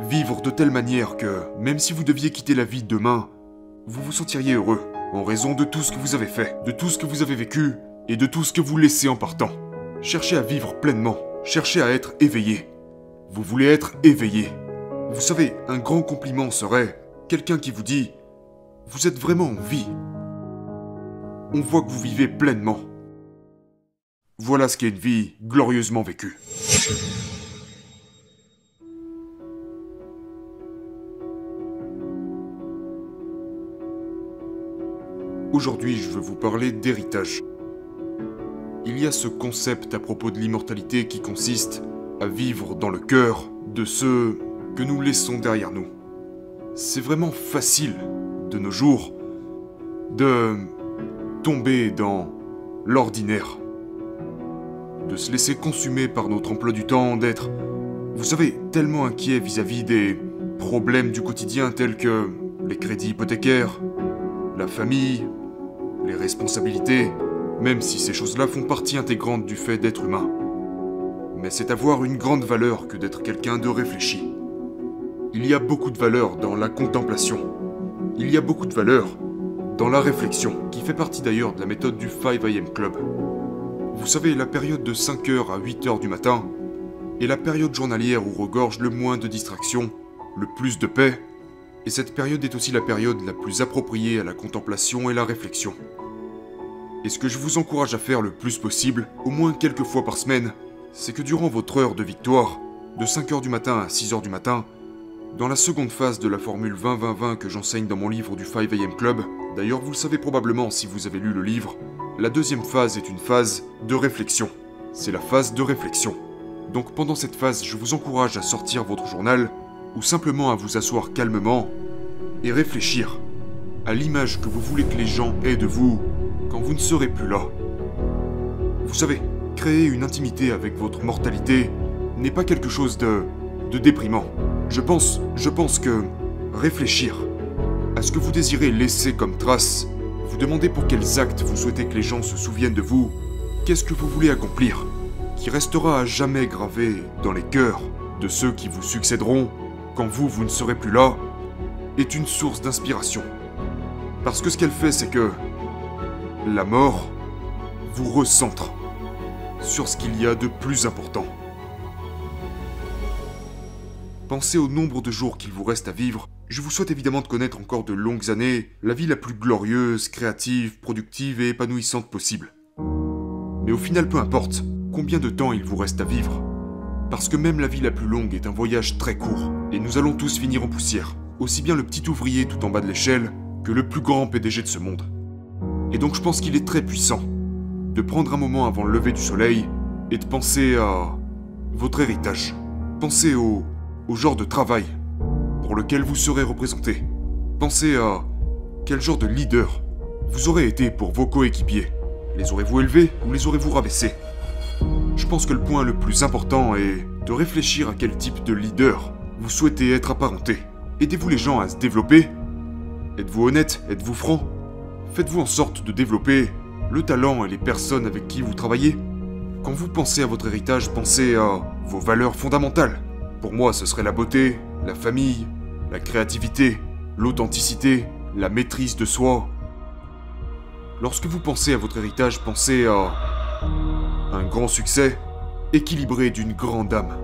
Vivre de telle manière que, même si vous deviez quitter la vie demain, vous vous sentiriez heureux, en raison de tout ce que vous avez fait, de tout ce que vous avez vécu, et de tout ce que vous laissez en partant. Cherchez à vivre pleinement, cherchez à être éveillé. Vous voulez être éveillé. Vous savez, un grand compliment serait quelqu'un qui vous dit ⁇ Vous êtes vraiment en vie ⁇ On voit que vous vivez pleinement. Voilà ce qu'est une vie glorieusement vécue. Aujourd'hui, je veux vous parler d'héritage. Il y a ce concept à propos de l'immortalité qui consiste à vivre dans le cœur de ceux que nous laissons derrière nous. C'est vraiment facile, de nos jours, de tomber dans l'ordinaire, de se laisser consumer par notre emploi du temps, d'être, vous savez, tellement inquiet vis-à-vis des problèmes du quotidien tels que les crédits hypothécaires, la famille, les responsabilités, même si ces choses-là font partie intégrante du fait d'être humain. Mais c'est avoir une grande valeur que d'être quelqu'un de réfléchi. Il y a beaucoup de valeur dans la contemplation. Il y a beaucoup de valeur dans la réflexion, qui fait partie d'ailleurs de la méthode du 5am Club. Vous savez, la période de 5h à 8h du matin est la période journalière où regorge le moins de distractions, le plus de paix, et cette période est aussi la période la plus appropriée à la contemplation et la réflexion. Et ce que je vous encourage à faire le plus possible, au moins quelques fois par semaine, c'est que durant votre heure de victoire, de 5h du matin à 6h du matin, dans la seconde phase de la formule 20-20-20 que j'enseigne dans mon livre du 5am Club, d'ailleurs vous le savez probablement si vous avez lu le livre, la deuxième phase est une phase de réflexion. C'est la phase de réflexion. Donc pendant cette phase, je vous encourage à sortir votre journal, ou simplement à vous asseoir calmement, et réfléchir à l'image que vous voulez que les gens aient de vous quand vous ne serez plus là. Vous savez, créer une intimité avec votre mortalité n'est pas quelque chose de, de déprimant. Je pense, je pense que réfléchir à ce que vous désirez laisser comme trace, vous demandez pour quels actes vous souhaitez que les gens se souviennent de vous, qu'est-ce que vous voulez accomplir, qui restera à jamais gravé dans les cœurs de ceux qui vous succéderont quand vous, vous ne serez plus là, est une source d'inspiration. Parce que ce qu'elle fait, c'est que la mort vous recentre sur ce qu'il y a de plus important. Pensez au nombre de jours qu'il vous reste à vivre. Je vous souhaite évidemment de connaître encore de longues années, la vie la plus glorieuse, créative, productive et épanouissante possible. Mais au final, peu importe combien de temps il vous reste à vivre. Parce que même la vie la plus longue est un voyage très court, et nous allons tous finir en poussière. Aussi bien le petit ouvrier tout en bas de l'échelle que le plus grand PDG de ce monde. Et donc je pense qu'il est très puissant de prendre un moment avant le lever du soleil et de penser à votre héritage. Pensez au, genre de travail pour lequel vous serez représenté. Pensez à quel genre de leader vous aurez été pour vos coéquipiers. Les aurez-vous élevés ou les aurez-vous rabaissés? Je pense que le point le plus important est de réfléchir à quel type de leader vous souhaitez être apparenté. Aidez-vous les gens à se développer? Êtes-vous honnête? Êtes-vous franc? Faites-vous en sorte de développer le talent et les personnes avec qui vous travaillez Quand vous pensez à votre héritage, pensez à vos valeurs fondamentales. Pour moi, ce serait la beauté, la famille, la créativité, l'authenticité, la maîtrise de soi. Lorsque vous pensez à votre héritage, pensez à un grand succès, équilibré d'une grande âme.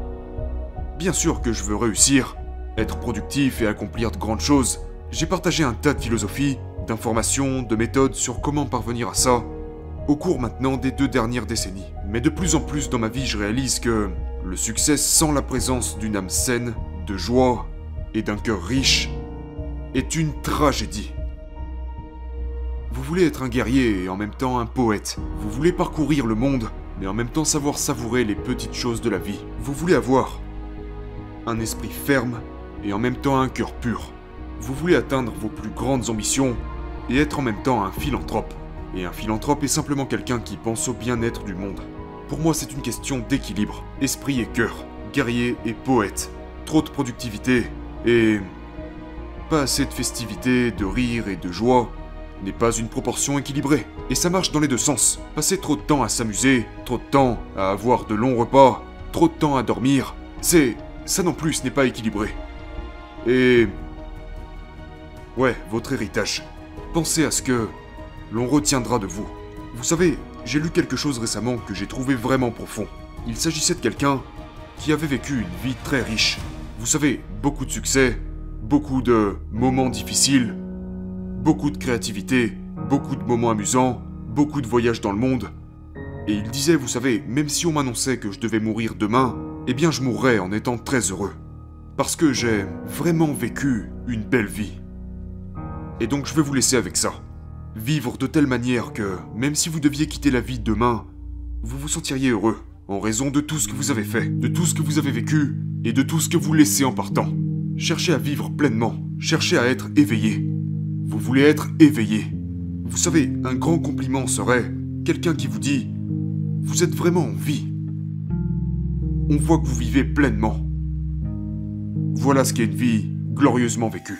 Bien sûr que je veux réussir, être productif et accomplir de grandes choses. J'ai partagé un tas de philosophies, d'informations, de méthodes sur comment parvenir à ça, au cours maintenant des deux dernières décennies. Mais de plus en plus dans ma vie, je réalise que le succès sans la présence d'une âme saine, de joie et d'un cœur riche est une tragédie. Vous voulez être un guerrier et en même temps un poète. Vous voulez parcourir le monde, mais en même temps savoir savourer les petites choses de la vie. Vous voulez avoir un esprit ferme et en même temps un cœur pur. Vous voulez atteindre vos plus grandes ambitions et être en même temps un philanthrope. Et un philanthrope est simplement quelqu'un qui pense au bien-être du monde. Pour moi, c'est une question d'équilibre, esprit et cœur, guerrier et poète. Trop de productivité et pas assez de festivité, de rire et de joie n'est pas une proportion équilibrée. Et ça marche dans les deux sens. Passer trop de temps à s'amuser, trop de temps à avoir de longs repas, trop de temps à dormir, c'est... ça non plus n'est pas équilibré. Et... Ouais, votre héritage. Pensez à ce que l'on retiendra de vous. Vous savez, j'ai lu quelque chose récemment que j'ai trouvé vraiment profond. Il s'agissait de quelqu'un qui avait vécu une vie très riche. Vous savez, beaucoup de succès, beaucoup de moments difficiles, beaucoup de créativité, beaucoup de moments amusants, beaucoup de voyages dans le monde. Et il disait, vous savez, même si on m'annonçait que je devais mourir demain, eh bien je mourrais en étant très heureux. Parce que j'ai vraiment vécu une belle vie. Et donc je vais vous laisser avec ça. Vivre de telle manière que, même si vous deviez quitter la vie demain, vous vous sentiriez heureux, en raison de tout ce que vous avez fait, de tout ce que vous avez vécu, et de tout ce que vous laissez en partant. Cherchez à vivre pleinement, cherchez à être éveillé. Vous voulez être éveillé. Vous savez, un grand compliment serait quelqu'un qui vous dit ⁇ Vous êtes vraiment en vie ⁇ On voit que vous vivez pleinement. Voilà ce qu'est une vie glorieusement vécue.